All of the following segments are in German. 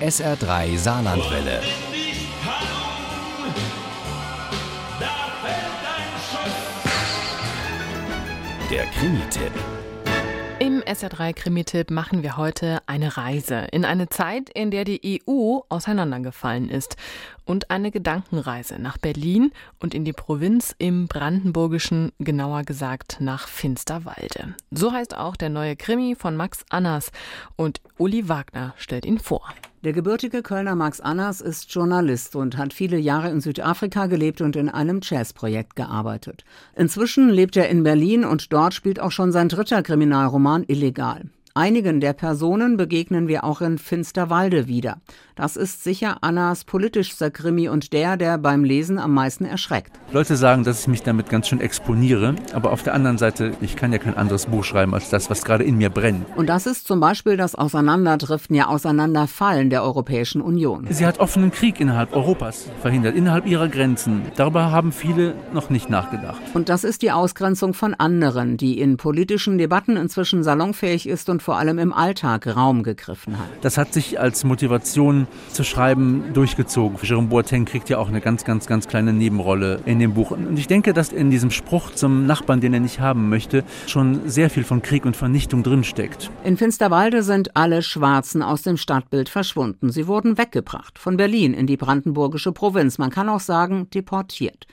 SR3 Saarlandwelle. Der Krimi-Tipp. Im SR3 Krimi-Tipp machen wir heute eine Reise in eine Zeit, in der die EU auseinandergefallen ist und eine Gedankenreise nach Berlin und in die Provinz im Brandenburgischen, genauer gesagt nach Finsterwalde. So heißt auch der neue Krimi von Max Annas und Uli Wagner stellt ihn vor. Der gebürtige Kölner Max Annas ist Journalist und hat viele Jahre in Südafrika gelebt und in einem Jazzprojekt gearbeitet. Inzwischen lebt er in Berlin und dort spielt auch schon sein dritter Kriminalroman Illegal. Einigen der Personen begegnen wir auch in Finsterwalde wieder. Das ist sicher Annas politischster Krimi und der, der beim Lesen am meisten erschreckt. Leute sagen, dass ich mich damit ganz schön exponiere, aber auf der anderen Seite, ich kann ja kein anderes Buch schreiben als das, was gerade in mir brennt. Und das ist zum Beispiel das Auseinanderdriften, ja Auseinanderfallen der Europäischen Union. Sie hat offenen Krieg innerhalb Europas verhindert, innerhalb ihrer Grenzen. Darüber haben viele noch nicht nachgedacht. Und das ist die Ausgrenzung von anderen, die in politischen Debatten inzwischen salonfähig ist und vor allem im Alltag Raum gegriffen hat. Das hat sich als Motivation zu schreiben durchgezogen. Jerome Boateng kriegt ja auch eine ganz, ganz, ganz kleine Nebenrolle in dem Buch. Und ich denke, dass in diesem Spruch zum Nachbarn, den er nicht haben möchte, schon sehr viel von Krieg und Vernichtung drinsteckt. In Finsterwalde sind alle Schwarzen aus dem Stadtbild verschwunden. Sie wurden weggebracht, von Berlin in die brandenburgische Provinz. Man kann auch sagen, deportiert.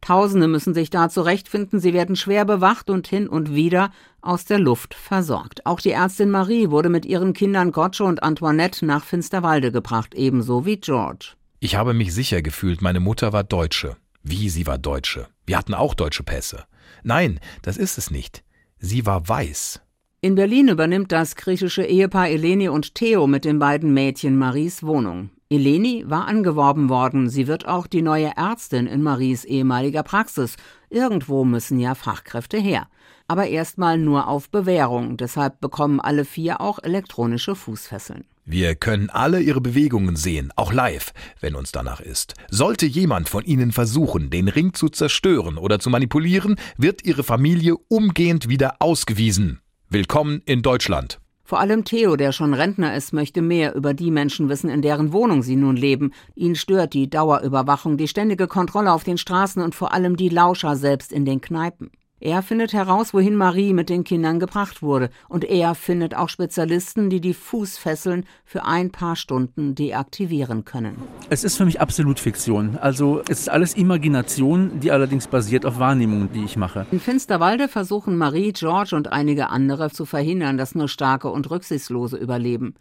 Tausende müssen sich da zurechtfinden, sie werden schwer bewacht und hin und wieder aus der Luft versorgt. Auch die Ärztin Marie wurde mit ihren Kindern Gotcho und Antoinette nach Finsterwalde gebracht, ebenso wie George. Ich habe mich sicher gefühlt, meine Mutter war Deutsche. Wie sie war Deutsche. Wir hatten auch deutsche Pässe. Nein, das ist es nicht. Sie war weiß. In Berlin übernimmt das griechische Ehepaar Eleni und Theo mit den beiden Mädchen Maries Wohnung. Eleni war angeworben worden, sie wird auch die neue Ärztin in Maries ehemaliger Praxis. Irgendwo müssen ja Fachkräfte her. Aber erstmal nur auf Bewährung, deshalb bekommen alle vier auch elektronische Fußfesseln. Wir können alle ihre Bewegungen sehen, auch live, wenn uns danach ist. Sollte jemand von ihnen versuchen, den Ring zu zerstören oder zu manipulieren, wird ihre Familie umgehend wieder ausgewiesen. Willkommen in Deutschland. Vor allem Theo, der schon Rentner ist, möchte mehr über die Menschen wissen, in deren Wohnung sie nun leben. Ihn stört die Dauerüberwachung, die ständige Kontrolle auf den Straßen und vor allem die Lauscher selbst in den Kneipen. Er findet heraus, wohin Marie mit den Kindern gebracht wurde, und er findet auch Spezialisten, die die Fußfesseln für ein paar Stunden deaktivieren können. Es ist für mich absolut Fiktion. Also es ist alles Imagination, die allerdings basiert auf Wahrnehmungen, die ich mache. In Finsterwalde versuchen Marie, George und einige andere zu verhindern, dass nur Starke und Rücksichtslose überleben.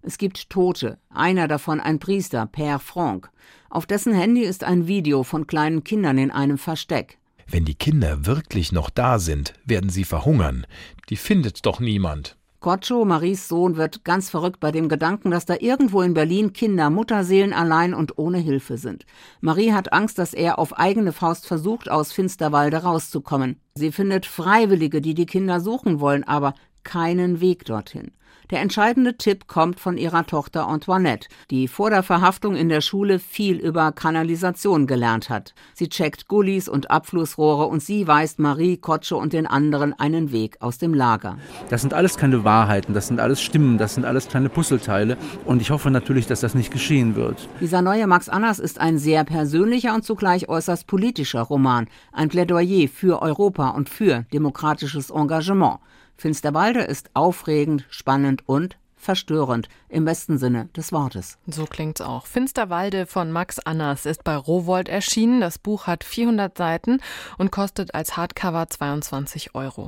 Es gibt Tote, einer davon ein Priester, Père Franck. Auf dessen Handy ist ein Video von kleinen Kindern in einem Versteck. Wenn die Kinder wirklich noch da sind, werden sie verhungern. Die findet doch niemand. Gotcho, Maries Sohn, wird ganz verrückt bei dem Gedanken, dass da irgendwo in Berlin Kinder Mutterseelen allein und ohne Hilfe sind. Marie hat Angst, dass er auf eigene Faust versucht, aus Finsterwalde rauszukommen. Sie findet Freiwillige, die die Kinder suchen wollen, aber keinen Weg dorthin. Der entscheidende Tipp kommt von ihrer Tochter Antoinette, die vor der Verhaftung in der Schule viel über Kanalisation gelernt hat. Sie checkt Gullis und Abflussrohre und sie weist Marie, Kotsche und den anderen einen Weg aus dem Lager. Das sind alles keine Wahrheiten, das sind alles Stimmen, das sind alles kleine Puzzleteile und ich hoffe natürlich, dass das nicht geschehen wird. Dieser neue Max Annas ist ein sehr persönlicher und zugleich äußerst politischer Roman, ein Plädoyer für Europa und für demokratisches Engagement. Finsterwalde ist aufregend, spannend und verstörend im besten Sinne des Wortes. So klingt's auch. Finsterwalde von Max Annas ist bei Rowold erschienen. Das Buch hat 400 Seiten und kostet als Hardcover 22 Euro.